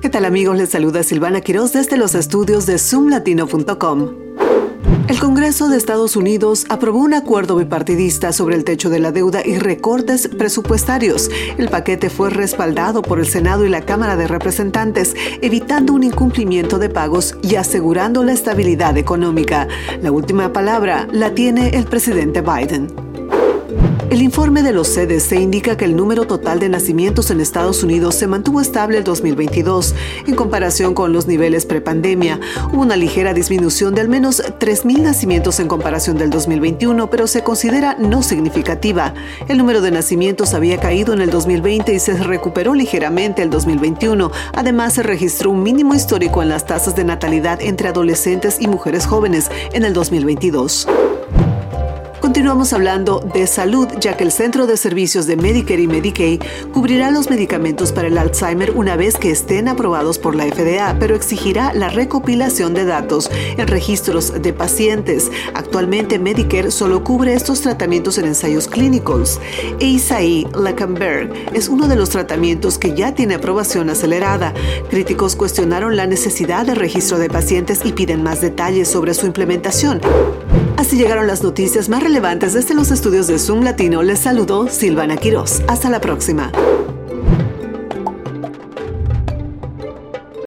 ¿Qué tal amigos? Les saluda Silvana Quiroz desde los estudios de zoomlatino.com. El Congreso de Estados Unidos aprobó un acuerdo bipartidista sobre el techo de la deuda y recortes presupuestarios. El paquete fue respaldado por el Senado y la Cámara de Representantes, evitando un incumplimiento de pagos y asegurando la estabilidad económica. La última palabra la tiene el presidente Biden. El informe de los CDC indica que el número total de nacimientos en Estados Unidos se mantuvo estable el 2022 en comparación con los niveles prepandemia. Hubo una ligera disminución de al menos 3.000 nacimientos en comparación del 2021, pero se considera no significativa. El número de nacimientos había caído en el 2020 y se recuperó ligeramente el 2021. Además, se registró un mínimo histórico en las tasas de natalidad entre adolescentes y mujeres jóvenes en el 2022. Continuamos hablando de salud, ya que el Centro de Servicios de Medicare y Medicaid cubrirá los medicamentos para el Alzheimer una vez que estén aprobados por la FDA, pero exigirá la recopilación de datos en registros de pacientes. Actualmente Medicare solo cubre estos tratamientos en ensayos clínicos. Eisai Leckenberg es uno de los tratamientos que ya tiene aprobación acelerada. Críticos cuestionaron la necesidad de registro de pacientes y piden más detalles sobre su implementación. Así llegaron las noticias más desde los estudios de Zoom Latino. Les saludó Silvana Quiroz. Hasta la próxima.